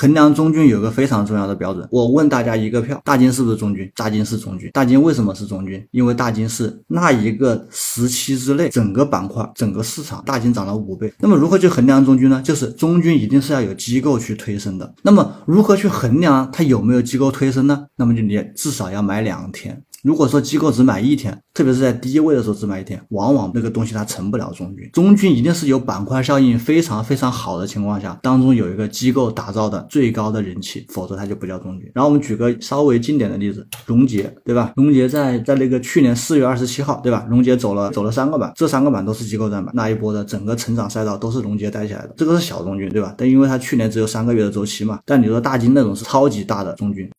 衡量中军有个非常重要的标准，我问大家一个票，大金是不是中军？大金是中军。大金为什么是中军？因为大金是那一个时期之内整个板块、整个市场大金涨了五倍。那么如何去衡量中军呢？就是中军一定是要有机构去推升的。那么如何去衡量它有没有机构推升呢？那么就你至少要买两天。如果说机构只买一天，特别是在低位的时候只买一天，往往那个东西它成不了中军。中军一定是有板块效应非常非常好的情况下，当中有一个机构打造的最高的人气，否则它就不叫中军。然后我们举个稍微经典的例子，荣杰，对吧？荣杰在在那个去年四月二十七号，对吧？荣杰走了走了三个板，这三个板都是机构在买，那一波的整个成长赛道都是荣杰带起来的，这个是小中军，对吧？但因为它去年只有三个月的周期嘛，但你说大金那种是超级大的中军。